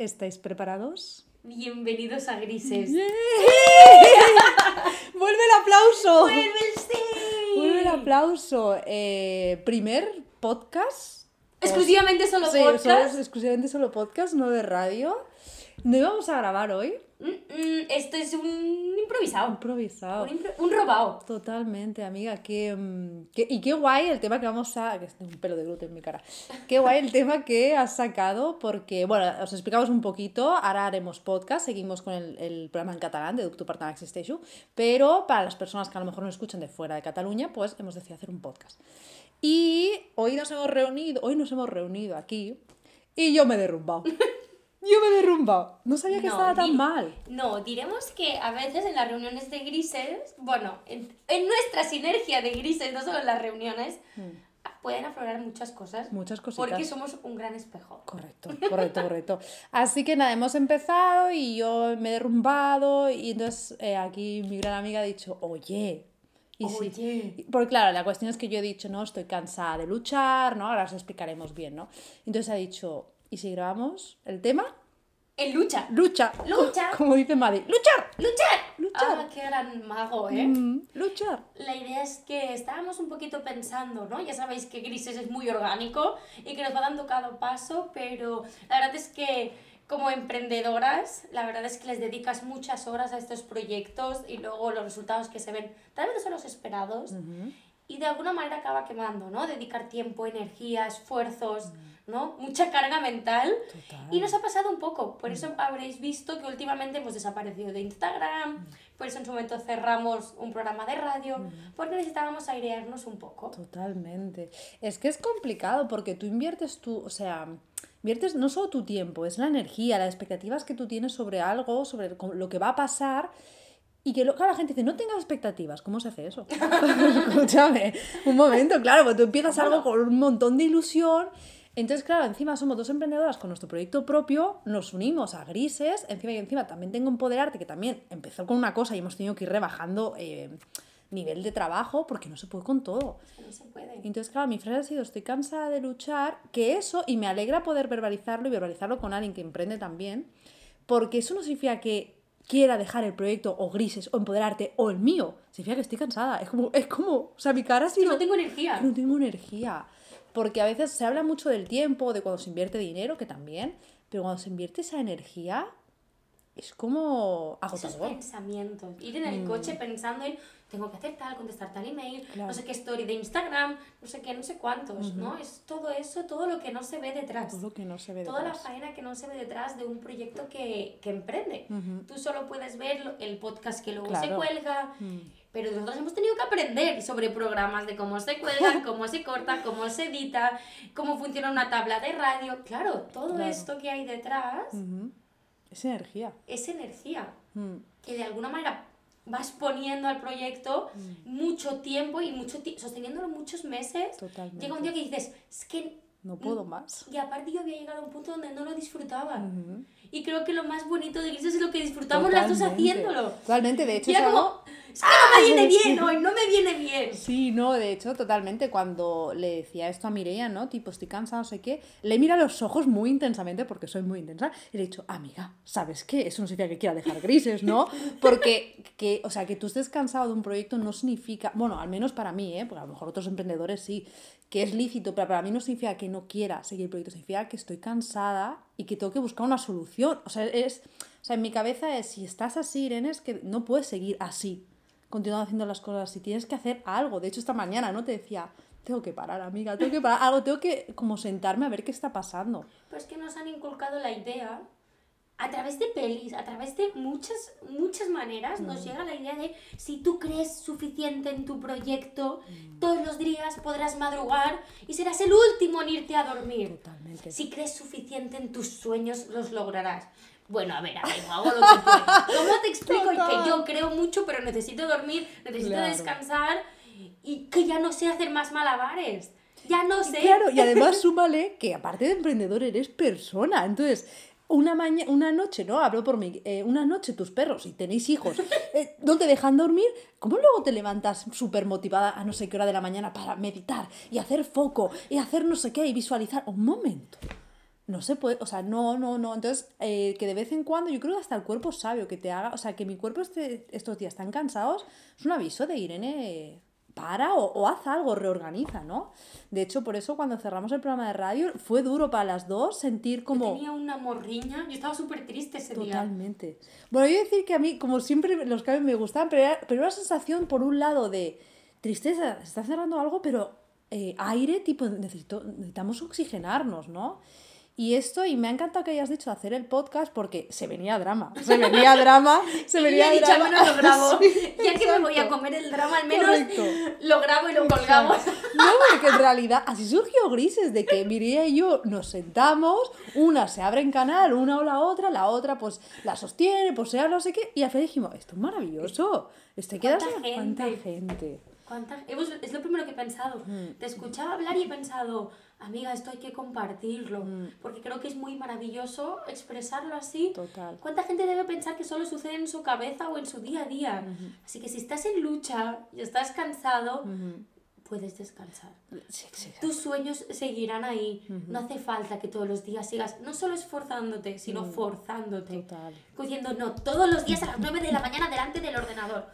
¿Estáis preparados? Bienvenidos a Grises. ¡Vuelve el aplauso! ¡Vuelve el sí! ¡Vuelve el aplauso! Eh, primer podcast. Exclusivamente solo Sí, podcast. solo- exclusivamente solo podcast, no de radio. No íbamos a grabar hoy. Esto es un improvisado. Improvisado. Un, impro- un robado. Totalmente, amiga. Qué, mm, qué- y qué guay el tema que vamos a. que tengo un pelo de gluten en mi cara. Qué guay el tema que has sacado, porque, bueno, os explicamos un poquito. Ahora haremos podcast, seguimos con el, el programa en catalán de Ducto Partant Existeixo. Pero para las personas que a lo mejor nos escuchan de fuera de Cataluña, pues hemos decidido hacer un podcast. Y hoy nos hemos reunido, hoy nos hemos reunido aquí y yo me he derrumbado. Yo me he derrumbado. No sabía que No, estaba tan mal. No, diremos que a veces en las reuniones de grises, bueno, en, en nuestra sinergia de grises, no solo en las reuniones, pueden aflorar muchas cosas. Muchas cositas. Porque somos un gran espejo. Correcto, correcto, correcto. Así que nada, hemos empezado y yo me he derrumbado y entonces eh, aquí mi gran amiga ha dicho, oye. Y sí, Oye. porque claro, la cuestión es que yo he dicho, no, estoy cansada de luchar, ¿no? Ahora os explicaremos bien, ¿no? Entonces ha dicho, ¿y si grabamos el tema? En lucha. Lucha. Lucha. Como dice Maddy, luchar. ¡Luchar! Luchar. Ah, qué gran mago, ¿eh? Mm, luchar. La idea es que estábamos un poquito pensando, ¿no? Ya sabéis que Grises es muy orgánico y que nos va dando cada paso, pero la verdad es que como emprendedoras, la verdad es que les dedicas muchas horas a estos proyectos y luego los resultados que se ven tal vez no son los esperados y de alguna manera acaba quemando, ¿no? Dedicar tiempo, energía, esfuerzos, ¿no? Mucha carga mental. Total. Y nos ha pasado un poco, por eso habréis visto que últimamente hemos desaparecido de Instagram, por eso en su momento cerramos un programa de radio, porque necesitábamos airearnos un poco. Totalmente. Es que es complicado porque tú inviertes tu, o sea, inviertes no solo tu tiempo, es la energía, las expectativas que tú tienes sobre algo, sobre lo que va a pasar. Y que lo- claro, la gente dice, no tengas expectativas. ¿Cómo se hace eso? Escúchame, un momento, claro, pues tú empiezas algo con un montón de ilusión. Entonces, claro, encima somos dos emprendedoras con nuestro proyecto propio, nos unimos a Grises, encima y encima también tengo Empoderarte, que también empezó con una cosa y hemos tenido que ir rebajando eh, nivel de trabajo porque no se puede con todo. No se puede. Entonces, claro, mi frase ha sido, estoy cansada de luchar, que eso, y me alegra poder verbalizarlo y verbalizarlo con alguien que emprende también, porque eso no significa que quiera dejar el proyecto o grises o empoderarte o el mío, significa que estoy cansada. Es como, es como, o sea, mi cara ha Que sido... no tengo energía. que no tengo energía. Porque a veces se habla mucho del tiempo, de cuando se invierte dinero, que también, pero cuando se invierte esa energía, es como Esos agotador. pensamientos, ir en el coche pensando en tengo que hacer tal, contestar tal email, Claro. no sé qué story de Instagram, no sé qué, no sé cuántos, ¿no? Es todo eso, todo lo que no se ve detrás. Todo lo que no se ve Toda la detrás. faena que no se ve detrás de un proyecto que, que emprende. Ujú. Tú solo puedes ver el podcast que luego se Claro. cuelga, Mm. Pero nosotros hemos tenido que aprender sobre programas de cómo se cuelga, cómo se corta, cómo se edita, cómo funciona una tabla de radio. Claro, todo Claro. esto que hay detrás Ujú. Es energía. es energía Mm. que de alguna manera vas poniendo al proyecto mucho tiempo y mucho sosteniéndolo muchos meses. Totalmente. Llega un día que dices, es que No puedo más. y aparte yo había llegado a un punto donde no lo disfrutaba. Ujú. Y creo que lo más bonito de Grises es lo que disfrutamos las dos Totalmente. haciéndolo. Totalmente, de hecho Y era algo- como, es que no me viene sí. bien hoy, no me viene bien. Sí, no, de hecho, totalmente. Cuando le decía esto a Mireia, ¿no? Tipo, estoy cansada, no sé qué, le mira los ojos muy intensamente, porque soy muy intensa, y le he dicho, amiga, ¿sabes qué? Eso no significa que quiera dejar grises, ¿no? Porque, que, o sea, que tú estés cansado de un proyecto no significa, bueno, al menos para mí, ¿eh? Porque a lo mejor otros emprendedores sí, que es lícito, pero para mí no significa que no quiera seguir el proyecto, significa que estoy cansada y que tengo que buscar una solución. O sea, es, o sea, en mi cabeza es, si estás así, Irene, es que no puedes seguir así continuando haciendo las cosas, si tienes que hacer algo. De hecho, esta mañana, ¿no? Te decía, tengo que parar, amiga, tengo que parar, algo, tengo que como sentarme a ver qué está pasando. Pues que nos han inculcado la idea a través de pelis, a través de muchas, muchas maneras, Mm. nos llega la idea de si tú crees suficiente en tu proyecto, Mm. todos los días podrás madrugar y serás el último en irte a dormir. Totalmente. Si crees suficiente en tus sueños, los lograrás. Bueno, a ver, a ver, hago lo que puedo. ¿Cómo te explico Total. que yo creo mucho, pero necesito dormir, necesito Claro. descansar y que ya no sé hacer más malabares? Ya no sé. Claro, y además súmale que aparte de emprendedor eres persona. Entonces, una, maña una noche, ¿no? Hablo por mí, eh, una noche tus perros, y tenéis hijos, eh, no te dejan dormir, ¿cómo luego te levantas súper motivada a no sé qué hora de la mañana para meditar y hacer foco y hacer no sé qué y visualizar? Un momento. No se puede, o sea, no, no, no. Entonces, eh, que de vez en cuando, yo creo que hasta el cuerpo sabio que te haga, o sea, que mi cuerpo este, estos días están cansados, es un aviso de Irene, para o, o, haz algo, reorganiza, ¿no? De hecho, por eso cuando cerramos el programa de radio fue duro para las dos sentir como... Yo tenía una morriña, yo estaba súper triste ese Totalmente. día. Totalmente. Bueno, yo decir que a mí, como siempre, los cambios me gustaban, pero era, pero una sensación, por un lado, de tristeza, se está cerrando algo, pero eh, aire, tipo, necesito, necesitamos oxigenarnos, ¿no? Y esto, y me ha encantado que hayas dicho hacer el podcast porque se venía drama. Se venía drama, se venía y drama. Dicho, al menos lo grabo. Sí, ya que me voy a comer el drama, al menos Correcto. lo grabo y lo colgamos. No, porque en realidad así surgió Grises, de que Mireia y yo nos sentamos, una se abre en canal, una o la otra, la otra pues la sostiene, pues sea no sé qué, y al final dijimos, esto es maravilloso, esto hay que darse gente? cuánta gente. ¿Cuánta? Es lo primero que he pensado. Mm. Te escuchaba hablar y he pensado, amiga, esto hay que compartirlo. Mm. Porque creo que es muy maravilloso expresarlo así. Total. ¿Cuánta gente debe pensar que solo sucede en su cabeza o en su día a día? Así que si estás en lucha y estás cansado, puedes descansar. Sí, sí. Tus sueños seguirán ahí. No hace falta que todos los días sigas, no solo esforzándote, sino forzándote. Mm. Total. Diciendo, no, todos los días a las 9 de la mañana delante del ordenador.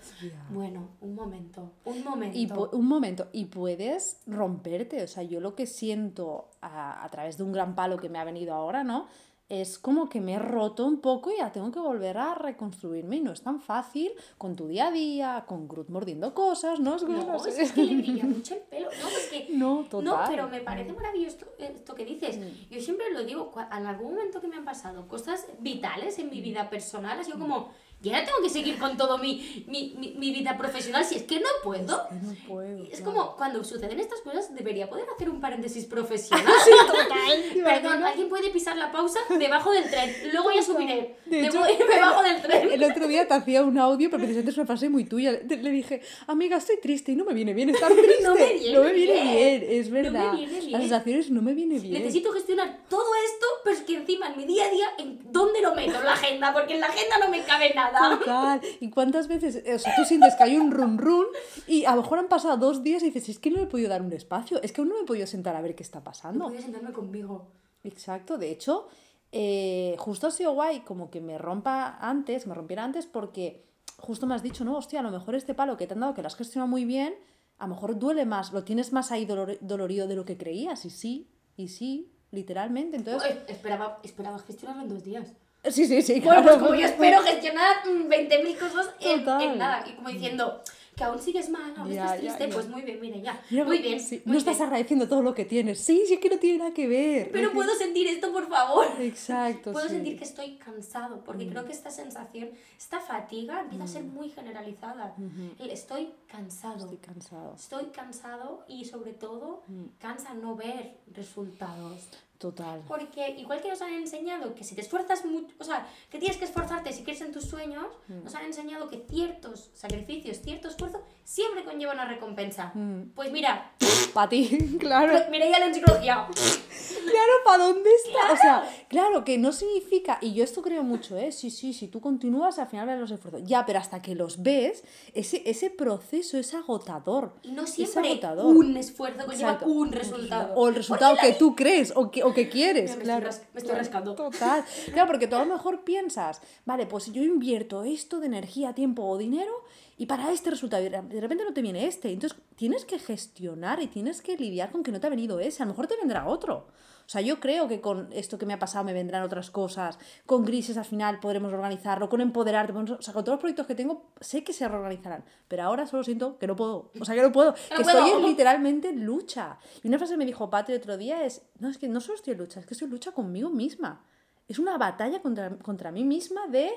Bueno, un momento, un momento. Y un momento, y puedes romperte, o sea, yo lo que siento a, a través de un gran palo que me ha venido ahora, ¿no? Es como que me he roto un poco y ya tengo que volver a reconstruirme y no es tan fácil con tu día a día, con Groot mordiendo cosas, ¿no? Es No, no sé. es que le brilla mucho el pelo. No, es que. No, total. No, pero me parece maravilloso esto, esto que dices. Yo siempre lo digo, en algún momento que me han pasado cosas vitales en mi vida personal, ha sido como, ya no tengo que seguir con todo mi, mi, mi, mi vida profesional, si es que no puedo. Que no puedo. Es claro. como cuando suceden estas cosas, debería poder hacer un paréntesis profesional. Sí, total. ¿te Perdón, alguien puede pisar la pausa debajo del tren. Luego ya subiré. De Me hecho, voy- me bajo del tren. El otro día te hacía un audio, pero precisamente es una frase muy tuya. Le dije, amiga, estoy triste y no me viene bien estar triste. No me viene No me viene bien. bien, es No me verdad. viene bien. Las sensaciones no me viene bien. Necesito gestionar todo esto, pero es que encima en mi día a día, ¿en dónde lo meto en la agenda? Porque en la agenda no me cabe nada. Total. ¿Y cuántas veces, o sea, tú sientes que hay un run run y a lo mejor han pasado dos días y dices, es que no le he podido dar un espacio, es que aún no me he podido sentar a ver qué está No pasando. podía sentarme conmigo. Exacto, de hecho, eh, justo ha sido guay como que me rompa antes, me rompiera antes porque justo me has dicho, no, hostia, a lo mejor este palo que te han dado, que lo has gestionado muy bien, a lo mejor duele más, lo tienes más ahí dolor- dolorido de lo que creías, y sí, y sí, literalmente, entonces... Uy, esperaba, esperaba gestionarlo en dos días. Sí, sí, sí, Bueno, claro. pues como yo espero gestionar mm, 20.000 cosas en, en nada. Y como diciendo, que aún sigues mal, aún Ya, estás ya, triste, ya. pues muy bien, mire, ya. Mira, muy bien. sí, muy no estás bien. agradeciendo todo lo que tienes. Sí, sí, es que no tiene nada que ver. Pero puedo sentir esto, por favor. Exacto, Puedo sí. Mm. sentir que estoy cansado, porque creo que esta sensación, esta fatiga empieza a ser muy generalizada. El estoy cansado. Estoy cansado. Estoy cansado y sobre todo Mm. cansa no ver resultados. Total. Porque igual que nos han enseñado que si te esfuerzas mucho, o sea, que tienes que esforzarte si quieres en tus sueños, Mm. nos han enseñado que ciertos sacrificios, cierto esfuerzo, siempre conlleva una recompensa. Mm. Pues mira, Para ti, claro. miré ya la enciclopedia. Claro, ¿para dónde está? O sea, claro, que no significa, y yo esto creo mucho, ¿eh? Sí, sí, si tú continúas, al final ves los esfuerzos. Ya, pero hasta que los ves, ese, ese proceso es agotador. Y no Es siempre agotador. un esfuerzo conlleva Exacto. un resultado. O el resultado que tú crees o que, o que quieres, Mira, me claro. estoy me estoy rascando. Total. Claro, porque tú a lo mejor piensas, vale, pues yo invierto esto de energía, tiempo o dinero y para este resultado, y de repente no te viene este. Entonces tienes que gestionar y tienes que lidiar con que no te ha venido ese. A lo mejor te vendrá otro. O sea, yo creo que con esto que me ha pasado me vendrán otras cosas. Con Grises al final podremos organizarlo. Con Empoderarte. O sea, con todos los proyectos que tengo, sé que se reorganizarán. Pero ahora solo siento que no puedo. O sea, que no puedo. que puedo. estoy en- literalmente en lucha. Y una frase que me dijo Patri otro día es, no, es que no solo estoy en lucha, es que estoy en lucha conmigo misma. Es una batalla contra, contra mí misma de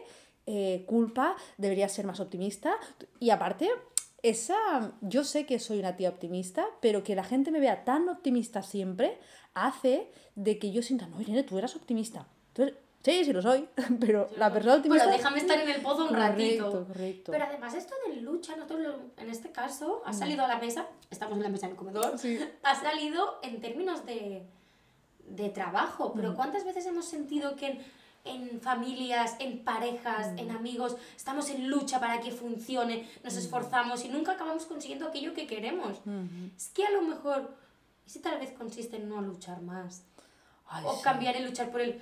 eh, culpa, debería ser más optimista. Y aparte, esa, yo sé que soy una tía optimista, pero que la gente me vea tan optimista siempre hace de que yo sienta, no, Irene, tú eras optimista. Tú eres- Sí, sí lo soy, pero la persona optimista... Pero déjame estar en el pozo un ratito. Correcto. Pero además esto de lucha, nosotros lo- en este caso ha salido a la mesa, estamos en la mesa del comedor, Mm. Sí. ha salido en términos de, de trabajo. Mm. Pero ¿cuántas veces hemos sentido que en, familias, en parejas, Mm. en amigos, estamos en lucha para que funcione, nos esforzamos y nunca acabamos consiguiendo aquello que queremos? Ujú. Es que a lo mejor, ¿y si tal vez consiste en no luchar más? Ay, o sí. cambiar el luchar por el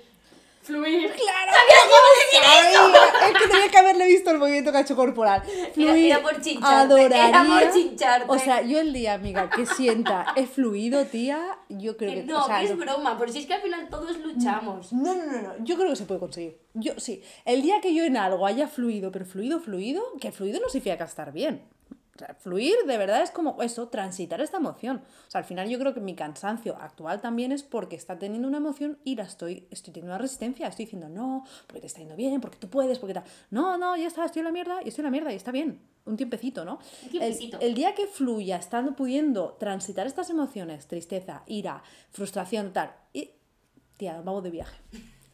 fluir. ¡Claro! ¡Sabía Es que tenía que haberle visto el movimiento que hecho corporal. Fluir, era por chincharte. Era por chincharte. O sea, yo el día, amiga, que sienta he fluido, tía, yo creo Que que... no, o sea, que es no- broma, pero si es que al final todos luchamos. No, no, no, no, yo creo que se puede conseguir. Yo sí, el día que yo en algo haya fluido, pero fluido, fluido, que fluido no significa estar bien. O sea, fluir de verdad es como eso, transitar esta emoción. O sea, al final yo creo que mi cansancio actual también es porque está teniendo una emoción y la estoy, estoy teniendo una resistencia. Estoy diciendo, no, porque te está yendo bien, porque tú puedes, porque tal. No, no, ya está, estoy en la mierda y estoy en la mierda y está bien. Un tiempecito, ¿no? Un El, tiempecito. el día que fluya, estando pudiendo transitar estas emociones, tristeza, ira, frustración, tal, y Tía, vamos de viaje.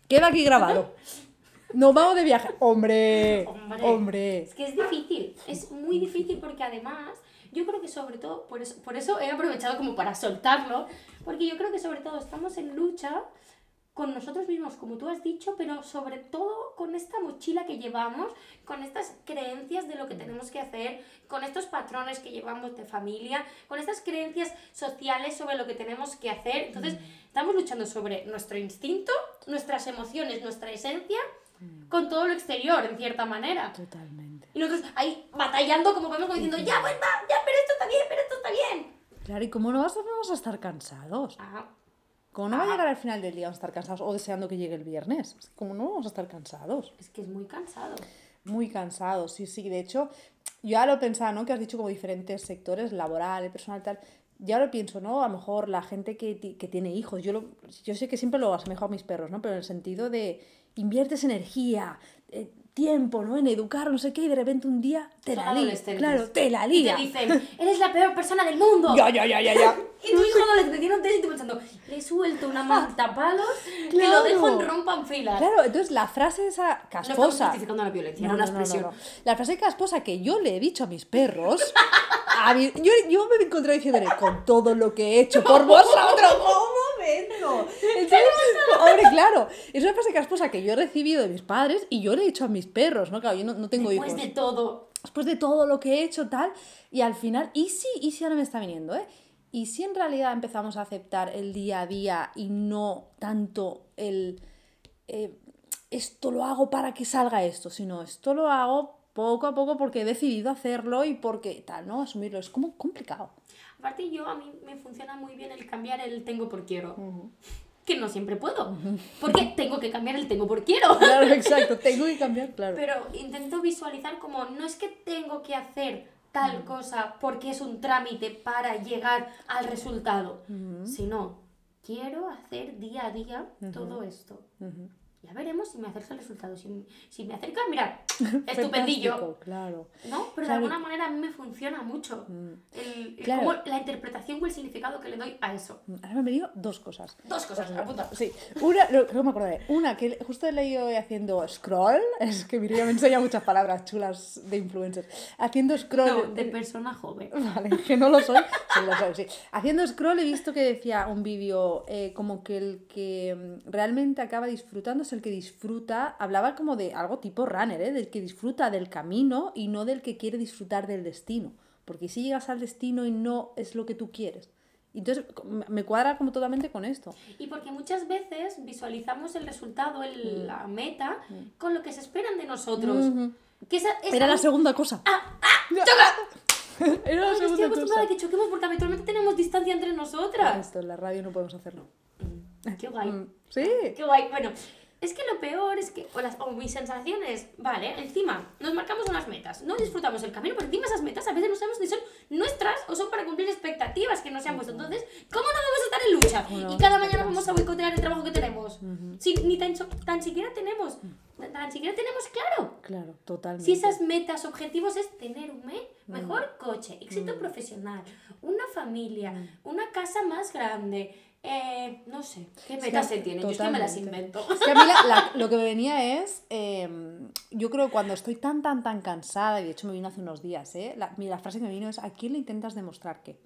Queda aquí grabado. Nos vamos de viaje. Hombre, Hombre, hombre. Es que es difícil, es muy difícil porque además yo creo que sobre todo, por eso, por eso he aprovechado como para soltarlo, porque yo creo que sobre todo estamos en lucha con nosotros mismos, como tú has dicho, pero sobre todo con esta mochila que llevamos, con estas creencias de lo que tenemos que hacer, con estos patrones que llevamos de familia, con estas creencias sociales sobre lo que tenemos que hacer. Entonces, estamos luchando sobre nuestro instinto, nuestras emociones, nuestra esencia, con todo lo exterior, en cierta manera. Totalmente. Y nosotros ahí batallando como podemos, como diciendo, ya, va, ya, pero esto está bien, pero esto está bien. Claro, ¿y cómo no vas a- vamos a estar cansados? Ah, ¿Cómo no va a llegar al final del día vamos a estar cansados o deseando que llegue el viernes? ¿Cómo no vamos a estar cansados? es que es muy cansado. Muy cansados, sí, sí. De hecho, yo ya lo pensaba, ¿no? Que has dicho como diferentes sectores, laboral, personal, tal. Ya lo pienso, ¿no? A lo mejor la gente que, que tiene hijos, yo, lo, yo sé que siempre lo asemejo a mis perros, ¿no? Pero en el sentido de inviertes energía, eh, tiempo, ¿no? En educar, no sé qué, y de repente un día te Son la lía. Claro, te la Y lía. te dicen, eres la peor persona del mundo. Ya, ya, ya, ya, ya. Y tu hijo no le tiene un test y tú pensando, le he suelto una montapalos que lo Claro. dejo en rompan filas. Claro, entonces la frase esa No estamos casposa. justificando la violencia, No, era una no, no, expresión. no, no. La frase casposa que yo le he dicho a mis perros, a yo, yo me encontré diciéndole con todo lo que he hecho por vosotros. Un momento. Entonces, hombre, claro, es una frase casposa que yo he recibido de mis padres y yo le he hecho a mis perros, ¿no? Claro, yo no, no tengo Después hijos. de todo. Después de todo lo que he hecho, tal, y al final, y sí, y sí ahora me está viniendo, ¿eh? Y si en realidad empezamos a aceptar el día a día y no tanto el eh, esto lo hago para que salga esto, sino esto lo hago poco a poco porque he decidido hacerlo y porque tal, ¿no? Asumirlo es como complicado. Aparte yo, a mí me funciona muy bien el cambiar el tengo por quiero. Que no siempre puedo. Porque tengo que cambiar el tengo por quiero. Claro, exacto, tengo que cambiar, claro. Pero intento visualizar como no es que tengo que hacer tal cosa porque es un trámite para llegar al resultado, sino quiero hacer día a día todo esto. Ya veremos si me acerca el resultado. Si, si me acerca, mira, estupendillo. Claro. ¿No? Pero Claro. de alguna manera a mí me funciona mucho el, el Claro. la interpretación o el significado que le doy a eso. Ahora me han venido dos cosas. Dos cosas, apunta. Sí, una, no, creo que me acordaré. Una que justo he leído hoy haciendo scroll, es que Miriam me enseña muchas palabras chulas de influencers. Haciendo scroll. No, de persona joven. Vale, que no lo soy. Sí, lo soy, sí. Haciendo scroll he visto que decía un vídeo eh, como que el que mm, realmente acaba disfrutando el que disfruta, hablaba como de algo tipo runner, ¿eh? del que disfruta del camino y no del que quiere disfrutar del destino. Porque si llegas al destino y no es lo que tú quieres. Entonces me- cuadra como totalmente con esto. Y porque muchas veces visualizamos el resultado, el- la meta, con lo que se esperan de nosotros. Ujú. Que esa, esa- Era la segunda cosa. ¡Ah! Era la Ay, estoy segunda acostumbrada a cosa. que choquemos porque habitualmente tenemos distancia entre nosotras. Esto en la radio no podemos hacerlo. Qué guay. Mm, Sí. Qué guay. Bueno, es que lo peor es que, o, las, o mis sensaciones, vale, encima nos marcamos unas metas, no disfrutamos el camino, pero encima esas metas a veces no sabemos si son nuestras o son para cumplir expectativas que no se han puesto. Entonces, ¿cómo no vamos a estar en lucha? No, y cada mañana vamos a boicotear el trabajo que tenemos. Si ni tan, tan siquiera tenemos, tan siquiera tenemos claro. Claro, totalmente. Si esas metas, objetivos es tener un me- mejor coche, éxito profesional, una familia, una casa más grande, eh, no sé, ¿qué metas se tienen? Yo es que me las invento. Es que a mí la- la- lo que me venía es, eh, yo creo que cuando estoy tan, tan, tan cansada, y de hecho me vino hace unos días, ¿eh? la, mira, la frase que me vino es, ¿a quién le intentas demostrar qué?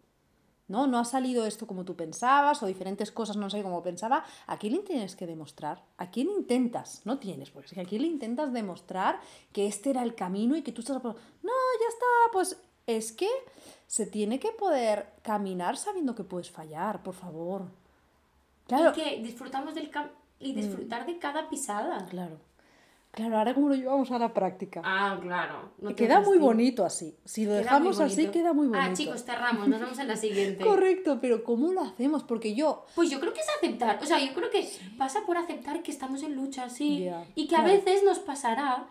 ¿No? No ha salido esto como tú pensabas o diferentes cosas no sé cómo pensaba. ¿A quién le tienes que demostrar? ¿A quién intentas? No tienes, porque es que a quién le intentas demostrar que este era el camino y que tú estás... a No, ya está, pues es que se tiene que poder caminar sabiendo que puedes fallar, por favor. Claro. Y que disfrutamos del cam y disfrutar de cada pisada. Claro. Claro, ahora cómo lo llevamos a la práctica. Ah, claro. no queda muy bonito así. Si lo Queda dejamos así, queda muy bonito. Ah, chicos, cerramos, nos vemos en la siguiente. Correcto, pero ¿cómo lo hacemos? Porque yo, Pues yo creo que es aceptar, o sea, yo creo que pasa por aceptar que estamos en lucha, sí, y que a veces nos pasará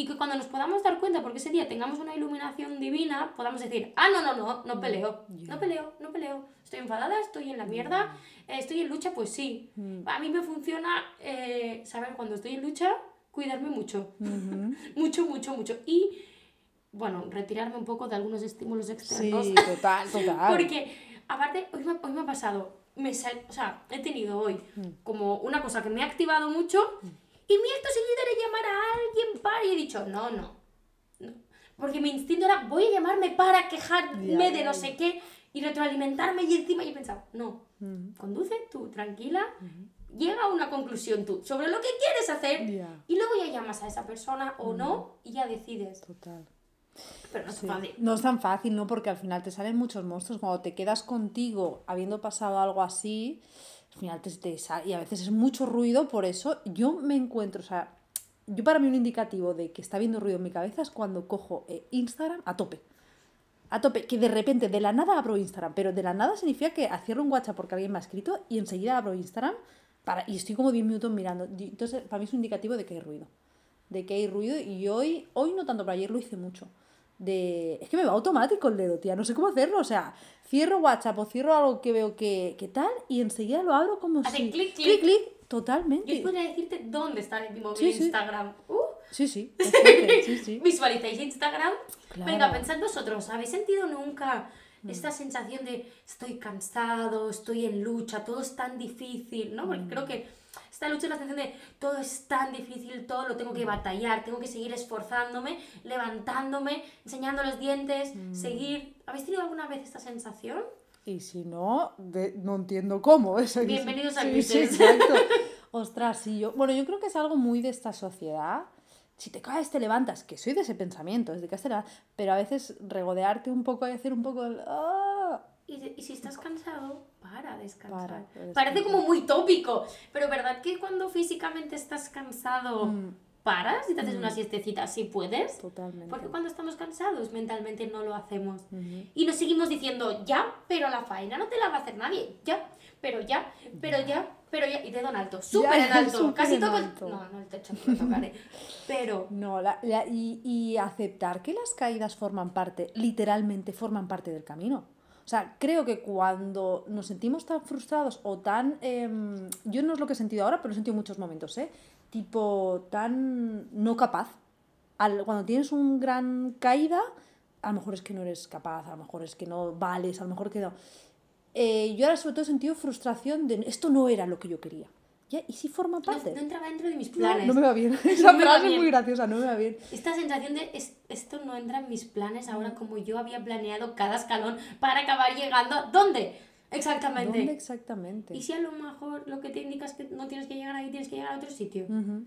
y que cuando nos podamos dar cuenta, porque ese día tengamos una iluminación divina, podamos decir, ah, no, no, no, no peleo, Ya. no peleo, no peleo, estoy enfadada, estoy en la mierda, eh, estoy en lucha, pues sí. Mm. A mí me funciona eh, saber cuando estoy en lucha, cuidarme mucho, mucho, mucho, mucho, y, bueno, retirarme un poco de algunos estímulos externos. sí, total, total. Porque, aparte, hoy me, hoy me ha pasado, me sal- o sea, he tenido hoy como una cosa que me ha activado mucho y mi acto seguido era llamar a alguien para y he dicho, no, no, no. Porque mi instinto era, voy a llamarme para quejarme de no sé qué y retroalimentarme y encima y he pensado, no, conduce tú, tranquila, llega a una conclusión tú sobre lo que quieres hacer Ya. y luego ya llamas a esa persona o no y ya decides. Total. Pero no es Sí. fácil. No es tan fácil, ¿no? Porque al final te salen muchos monstruos. Cuando te quedas contigo habiendo pasado algo así, al final te, te sale. Y a veces es mucho ruido, por eso yo me encuentro, o sea, yo para mí un indicativo de que está habiendo ruido en mi cabeza es cuando cojo eh, Instagram a tope. A tope, que de repente, de la nada abro Instagram, pero de la nada significa que cierro un WhatsApp porque alguien me ha escrito y enseguida abro Instagram para, y estoy como 10 minutos mirando. Entonces, para mí es un indicativo de que hay ruido. De que hay ruido y hoy, hoy no tanto, pero ayer lo hice mucho. De... Es que me va automático el dedo, tía, no sé cómo hacerlo. O sea, cierro WhatsApp o cierro algo que veo que, que tal y enseguida lo abro como Hace si... clic, clic, clic. clic, totalmente. Yo podría decirte dónde está mi móvil Sí, sí. Instagram. Uh, Sí, sí, fuerte, sí, sí. Visualizáis Instagram. Claro. Venga, pensad vosotros, ¿habéis sentido nunca esta sensación de estoy cansado, estoy en lucha, todo es tan difícil, ¿no? Porque creo que esta lucha es la sensación de todo es tan difícil, todo lo tengo que batallar, tengo que seguir esforzándome, levantándome, enseñando los dientes, seguir. ¿Habéis tenido alguna vez esta sensación? Y si no, de- no entiendo cómo. Eso Bienvenidos a sí, sí, exacto. Ostras, sí, yo. Bueno, yo creo que es algo muy de esta sociedad. Si te caes, te levantas, que soy de ese pensamiento, es de que pero a veces regodearte un poco y hacer un poco el. ¡ah! Y, y si estás cansado, para descansar. Para descansar. Parece como muy tópico, pero ¿verdad que cuando físicamente estás cansado, Mm. paras y te haces una siestecita si puedes? Totalmente. Porque cuando estamos cansados mentalmente no lo hacemos. Y nos seguimos diciendo, ya, pero la faena no te la va a hacer nadie. Ya, pero ya, pero ya, pero ya. Y dedo en alto, súper en alto. Casi en toco el... No, no, el techo no lo tocaré. Pero... No, la- la- y, y aceptar que las caídas forman parte, literalmente forman parte del camino. O sea, creo que cuando nos sentimos tan frustrados o tan... em, yo no es lo que he sentido ahora, pero he sentido en muchos momentos, ¿eh? Tipo, tan no capaz. Al- cuando tienes un gran caída, a lo mejor es que no eres capaz, a lo mejor es que no vales, a lo mejor que no. Eh, yo ahora sobre todo he sentido frustración de esto no era lo que yo quería. ¿Ya? ¿Y si forma No, parte? no entraba dentro de mis No, planes. no me va bien. Esa No frase es muy graciosa, no me va bien. Esta sensación de es- esto no entra en mis planes ahora como yo había planeado cada escalón para acabar llegando. ¿Dónde? Exactamente. ¿Dónde exactamente? Y si a lo mejor lo que te indica es que no tienes que llegar ahí, tienes que llegar a otro sitio. Ujú,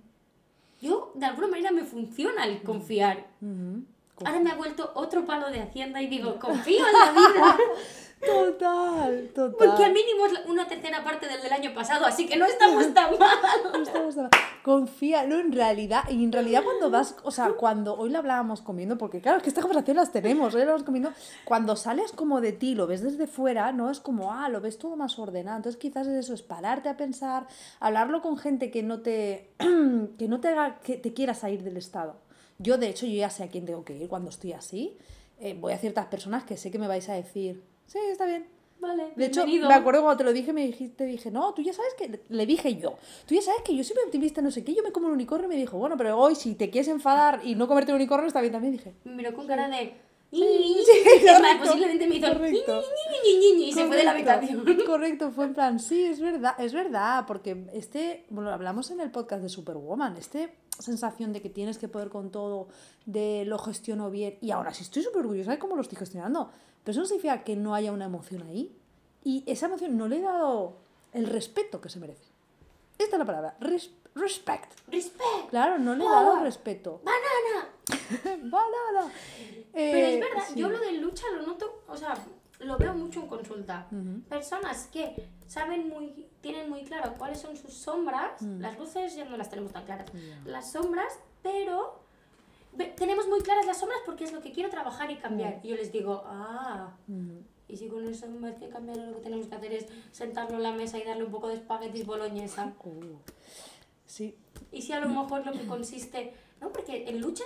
Yo, de alguna manera, me funciona el confiar. ujú. Ahora me ha vuelto otro palo de Hacienda y digo, confío en la vida. Total, total. Porque al mínimo es la- una tercera parte del del año pasado, así que no estamos tan mal. No estamos tan- Confía, no, en realidad, y en realidad cuando vas, o sea, cuando hoy lo hablábamos comiendo, porque claro, es que esta conversación las tenemos, hoy lo hablamos comiendo, cuando sales como de ti, lo ves desde fuera, no es como, ah, lo ves todo más ordenado, entonces quizás es eso, es pararte a pensar, hablarlo con gente que no te, que no te haga que te quiera salir del estado. Yo, de hecho, yo ya sé a quién tengo que ir cuando estoy así, Eh, voy a ciertas personas que sé que me vais a decir, sí, está bien, Vale, De hecho, bienvenido. me acuerdo cuando te lo dije, me dijiste, dije, no, tú ya sabes que, le dije yo, tú ya sabes que yo soy muy optimista, no sé qué, yo me como un unicornio, y me dijo, bueno, pero hoy si te quieres enfadar y no comerte un unicornio está bien también, dije, Me miró con cara de... sí, Es más, correcto, posiblemente me hizo... correcto. Y se fue de la Correcto, habitación. Correcto, fue en plan, sí, es verdad, es verdad, porque este, bueno, hablamos en el podcast de Superwoman, este sensación de que tienes que poder con todo, de lo gestiono bien, y ahora sí estoy súper orgullosa de cómo lo estoy gestionando, pero eso no significa que no haya una emoción ahí, y esa emoción no le he dado el respeto que se merece. Esta es la palabra, res- respect. Respect. Claro, no le he dado el respeto. Banana. Banana. Pero es Eh, verdad, sí. yo lo de lucha lo noto, o sea, lo veo mucho en consulta. Personas que saben muy, tienen muy claro cuáles son sus sombras, Mm. las luces ya no las tenemos tan claras, las sombras, pero tenemos muy claras las sombras porque es lo que quiero trabajar y cambiar. Mm. Y yo les digo, ah, y si con eso en vez de cambiar lo que tenemos que hacer es sentarlo en la mesa y darle un poco de espaguetis boloñesa. Uh, sí, Y si a lo mejor lo que consiste, no, porque en lucha,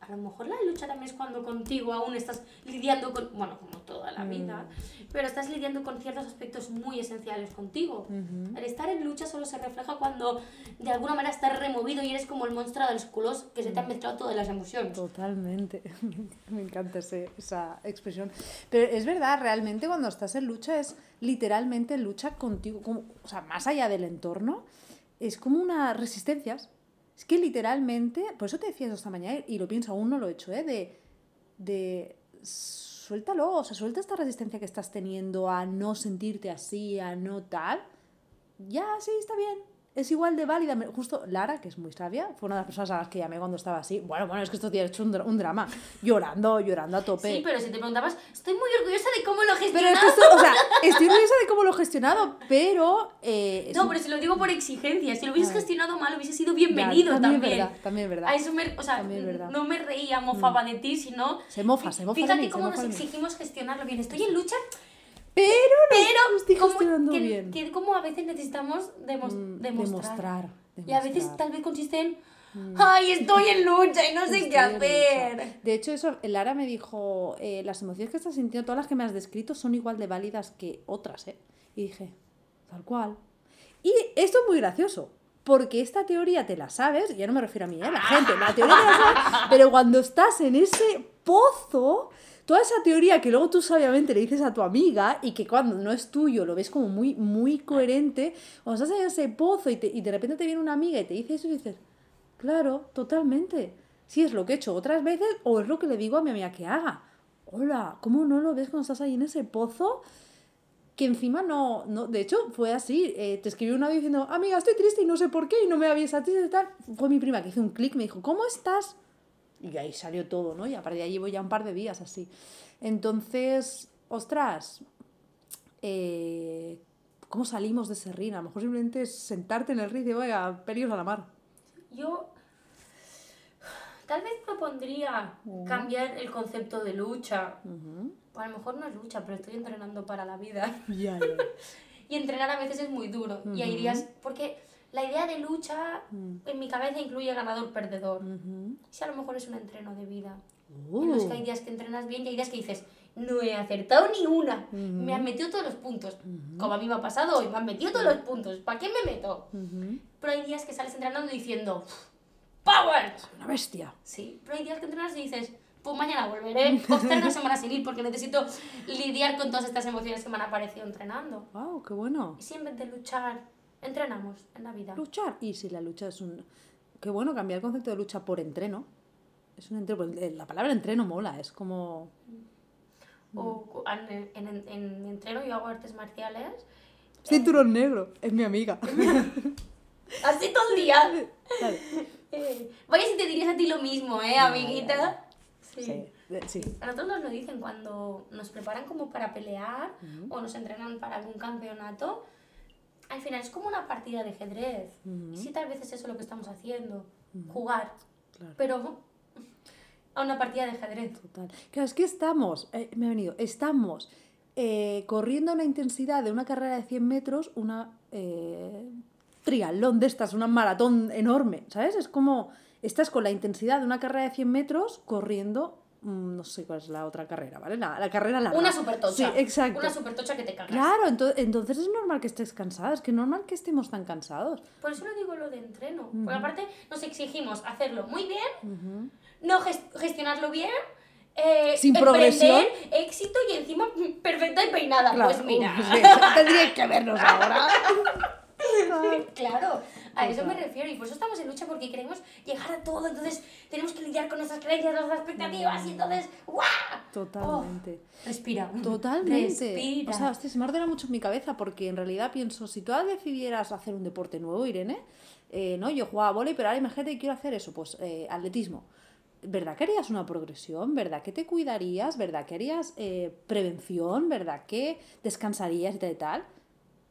a lo mejor la lucha también es cuando contigo aún estás lidiando con, bueno, como toda la vida, pero estás lidiando con ciertos aspectos muy esenciales contigo. El estar en lucha solo se refleja cuando de alguna manera estás removido y eres como el monstruo de los culos que se te han mezclado todas las emociones. Totalmente. Me encanta ese- esa expresión. Pero es verdad, realmente cuando estás en lucha es literalmente lucha contigo. como- o sea, más allá del entorno, es como una resistencias. Es que literalmente, por eso te decía esta mañana y lo pienso, aún no lo he hecho, ¿eh? De, de suéltalo, o sea, suelta esta resistencia que estás teniendo a no sentirte así, a no tal. Ya, sí, está bien. Es igual de válida. Justo Lara, que es muy sabia, fue una de las personas a las que llamé cuando estaba así. Bueno, bueno, es que esto tiene hecho un, dra- un drama. Llorando, llorando a tope. Sí, pero si te preguntabas, estoy muy orgullosa de cómo lo he Pero es gestionado. que esto, o sea, estoy orgullosa de cómo lo he gestionado, pero... eh, No, pero si lo digo por exigencia, si lo hubieses gestionado mal, hubiese sido Ya, bienvenido también es también. verdad, también es verdad. A eso me, o sea, También es verdad. Mm. no me reía, mofaba de ti, sino... Se mofa, se mofa de Fíjate mí, cómo mofa nos exigimos gestionarlo bien. Estoy en lucha, Pero no pero como, gestionando que, bien. que como a veces necesitamos demos- Mm, demostrar. demostrar, Y a veces. Mm. tal vez consiste en... Ay, estoy en lucha y no sé Estoy qué hacer. De hecho, eso, Lara me dijo, eh, las emociones que estás sintiendo, todas las que me has descrito, son igual de válidas que otras, ¿eh? Y dije, tal cual. Y esto es muy gracioso, porque esta teoría te la sabes, ya no me refiero a mí, ¿eh? La gente, la teoría te la sabes, pero cuando estás en ese pozo, toda esa teoría que luego tú sabiamente le dices a tu amiga y que cuando no es tuyo lo ves como muy, muy coherente, cuando estás en ese pozo y, te- y de repente te viene una amiga y te dice eso y dices, Claro, totalmente. Si es lo que he hecho otras veces o es lo que le digo a mi amiga que haga. Hola, ¿cómo no lo ves cuando estás ahí en ese pozo? Que encima no, no de hecho fue así, eh, te escribió un audio diciendo, amiga, estoy triste y no sé por qué y no me avisas y tal. Fue mi prima que hizo un clic, me dijo, ¿cómo estás? Y ahí salió todo, ¿no? Y a partir de ahí llevo ya un par de días así. Entonces, ostras, eh, ¿cómo salimos de ese rin? A lo mejor simplemente es sentarte en el rin y decir, oiga, peligros a la mar. Yo tal vez propondría cambiar el concepto de lucha. O a lo mejor no es lucha, pero estoy entrenando para la vida. Y entrenar a veces es muy duro. Y hay días. Porque la idea de lucha en mi cabeza incluye ganador-perdedor. Ujú. Si a lo mejor es un entreno de vida. Uh. En los que hay días que entrenas bien y hay días que dices, no he acertado ni una. Me han metido todos los puntos. Como a mí me ha pasado hoy, me han metido todos los puntos. ¿Para qué me meto? Pero hay días que sales entrenando diciendo, ¡Power! Una bestia. Sí, pero hay días que entrenas y dices, pues mañana volveré, o estar una semana sin ir porque necesito lidiar con todas estas emociones que me han aparecido entrenando. Wow, qué bueno. Y si en vez de luchar, entrenamos en la vida. Luchar. Y si la lucha es un... Qué bueno cambiar el concepto de lucha por entreno. Es un entreno. pues, La palabra entreno mola, es como... O en, en, en, entreno yo hago artes marciales. Cinturón negro, es mi amiga. Así todo el día. Vale. Eh, vaya si te dirías a ti lo mismo, ¿eh, amiguita? Sí. Sí, eh, sí. A nosotros nos lo dicen cuando nos preparan como para pelear o nos entrenan para algún campeonato. Al final es como una partida de ajedrez. Y sí, tal vez es eso lo que estamos haciendo. Jugar. Claro. Pero a una partida de ajedrez. Total. Claro, es que estamos, eh, me ha venido, estamos eh, corriendo a una intensidad de una carrera de 100 metros, una eh, triatlón de estas, una maratón enorme, ¿sabes? Es como, estás con la intensidad de una carrera de 100 metros corriendo, no sé cuál es la otra carrera, ¿vale? La, la carrera larga. Una supertocha. Sí, exacto. Una supertocha que te cagas. Claro, ento- entonces es normal que estés cansada, es que es normal que estemos tan cansados. Por eso lo digo lo de entreno. Porque aparte nos exigimos hacerlo muy bien, no ges- gestionarlo bien. eh, Sin progresión. éxito y encima mm, perfecta y peinada. Claro, Pues mira. sí, tendríais que vernos ahora. Claro, a eso me refiero y por eso estamos en lucha porque queremos llegar a todo, entonces tenemos que lidiar con nuestras creencias, nuestras expectativas y entonces ¡guau! Totalmente. Oh, respira. Totalmente. Respira. O sea, hostia, se me ordena mucho en mi cabeza porque en realidad pienso, si tú decidieras hacer un deporte nuevo, Irene, eh, ¿no? Yo jugaba a vóley, pero ahora imagínate que quiero hacer eso, pues eh, atletismo. ¿verdad que harías una progresión? ¿Verdad que te cuidarías? ¿Verdad que harías eh, prevención? ¿Verdad que descansarías y tal y tal?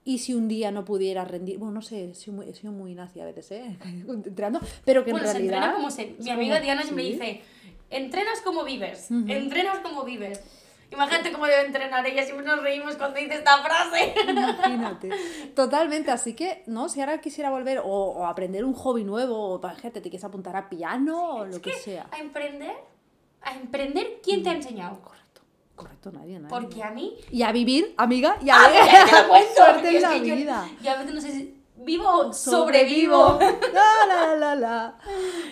Y si un día no pudieras rendir, bueno, no sé, sido muy, sido muy nazi a veces, ¿eh? Entrenando, pero que en Bueno, se realidad... entrena como se... Mi amiga Diana Sí. dice, entrenas como vives, entrenas como vives. Imagínate cómo debe entrenar ella, siempre nos reímos cuando dice esta frase. Imagínate. Totalmente, así que, ¿no? Si ahora quisiera volver o, o aprender un hobby nuevo, o gente, te quieres apuntar a piano o lo que, sea. A emprender, a emprender, ¿quién te ha enseñado? Correcto, correcto, nadie, nadie. Porque a mí Y a vivir, amiga, y a Ah, ver. lo cuento. Suerte en es la que vida. Yo, a veces no sé si vivo sobrevivo. La, la, la, la.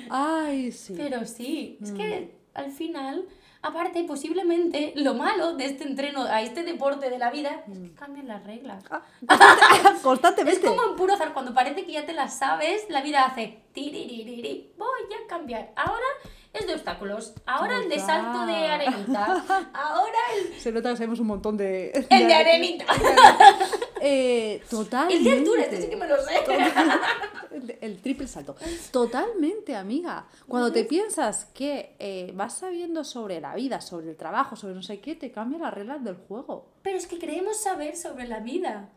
Ay, sí. Pero sí, es que Mm. al final, aparte, posiblemente lo malo de este entreno, a este deporte de la vida, es Mm. que cambian las reglas. Ah, constante- Es Constantemente. como en puro azar, cuando parece que ya te las sabes, la vida hace voy a cambiar. Ahora es de obstáculos, ahora el de salto de Total. arenita, ahora el, Se nota que sabemos un montón de. el de arenita. Eh, totalmente. El de altura, este sí que me lo sé. El, el triple salto. Totalmente, amiga. Cuando te piensas que eh, vas sabiendo sobre la vida, sobre el trabajo, sobre no sé qué, te cambian las reglas del juego. Pero es que creemos saber sobre la vida.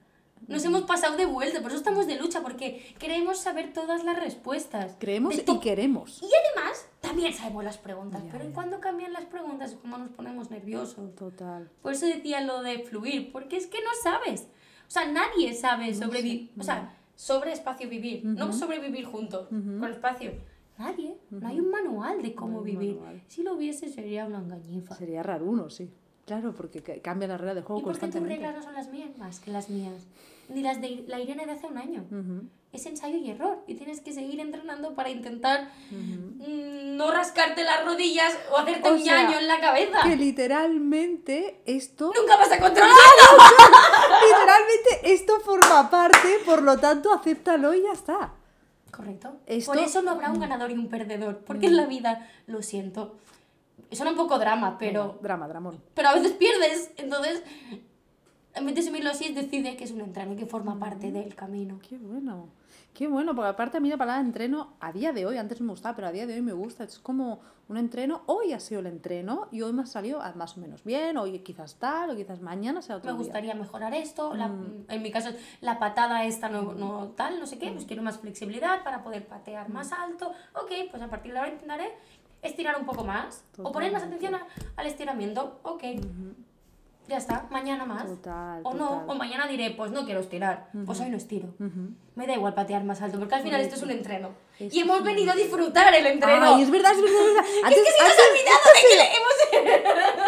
Nos hemos pasado de vuelta, por eso estamos de lucha, porque queremos saber todas las respuestas. Creemos y queremos. Y además, también sabemos las preguntas, Ya, pero ya. cuando cambian las preguntas es como nos ponemos nerviosos. Total. Por eso decía lo de fluir, porque es que no sabes. O sea, nadie sabe sobrevivir. O sea, sobre espacio vivir, no sobrevivir juntos con espacio. Nadie. No hay un manual de cómo No vivir. manual. Si lo hubiese, sería una engañifa. Sería raro uno, sí. Claro, porque ca- cambia la regla del juego ¿Y por qué tus constantemente. reglas no son las mías más que las mías? Ni las de la Irene de hace un año. Ujú, Es ensayo y error. Y tienes que seguir entrenando para intentar ujú. mm, no rascarte las rodillas o hacerte O un sea, ñaño en la cabeza. Que literalmente esto. Nunca vas a controlar. Literalmente esto forma parte, por lo tanto, acéptalo y ya está. Correcto. Esto- Por eso no habrá un ganador y un perdedor. Porque en la vida, lo siento. Suena un poco drama, pero, Drama, dramón. pero a veces pierdes. Entonces, en vez de asumirlo así, decide que es un entreno que forma parte del camino. Qué bueno. Qué bueno, porque aparte a mí la palabra entreno, a día de hoy, antes no me gustaba, pero a día de hoy me gusta. Es como un entreno, hoy ha sido el entreno y hoy me ha salido más o menos bien, hoy quizás tal, o quizás mañana sea otro Me día. gustaría mejorar esto, la- en mi caso la patada esta no, no tal, no sé qué, pues quiero más flexibilidad para poder patear más alto. Ok, pues a partir de ahora intentaré estirar un poco más o poner más atención a- al estiramiento. Ok, ya está, mañana más. Total, o no, total. o mañana diré, pues no quiero estirar, pues hoy no estiro. Me da igual patear más alto, porque al final esto es un entreno. Esto y hemos venido a disfrutar el entreno. Ay, es verdad, es verdad, es verdad. Antes, es que se nos ha olvidado de que le hemos...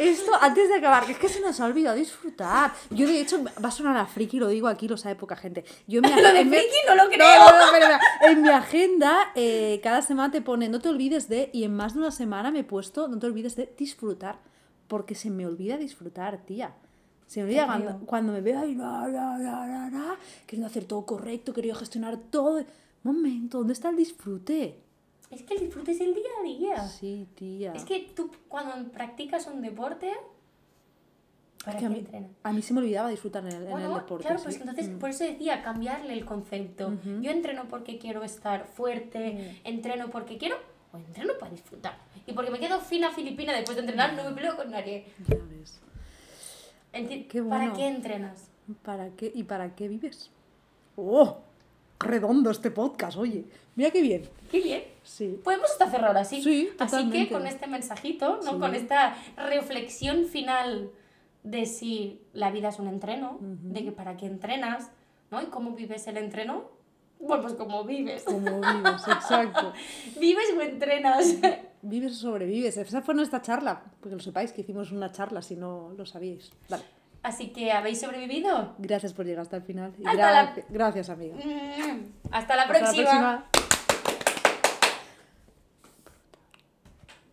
Esto, antes de acabar, que es que se nos ha olvidado disfrutar. Yo, de hecho, va a sonar a friki, lo digo aquí, lo sabe poca gente. Yo en mi Lo de en mi- friki no lo creo. no, no. En mi agenda, eh, cada semana te pone, no te olvides de, y en más de una semana me he puesto, no te olvides de disfrutar. Porque se me olvida disfrutar, tía. Se me olvida cuando, cuando me veo ahí, la, la, la, la, la, queriendo hacer todo correcto, queriendo gestionar todo. Momento, ¿dónde está el disfrute? Es que el disfrute es el día a día. Sí, tía. Es que tú cuando practicas un deporte, ¿para Es qué que a mí, entrenas? a mí se me olvidaba disfrutar en el, en Bueno, el deporte. claro, sí. pues entonces Mm. por eso decía cambiarle el concepto. Yo entreno porque quiero estar fuerte, entreno porque quiero o entreno para disfrutar. Y porque me quedo fina filipina después de entrenar, no me peleo con nadie. Ya ves. Enti- Qué ¿Para qué entrenas? ¿Para qué? ¿Y para qué vives? ¡Oh! Redondo este podcast, oye. Mira qué bien. Qué bien. Sí. Podemos hasta cerrar así. Sí, Así que con este mensajito, ¿no? Sí. con esta reflexión final de si la vida es un entreno, de que para qué entrenas, ¿no? Y cómo vives el entreno, bueno, pues como vives. Como vives, exacto. ¿Vives o entrenas? Vives o sobrevives. Esa fue nuestra charla. Porque lo sepáis que hicimos una charla si no lo sabíais. Vale. Así que, ¿habéis sobrevivido? Gracias por llegar hasta el final. Y la- Gracias, amiga. Mm, Hasta la Hasta la próxima. próxima.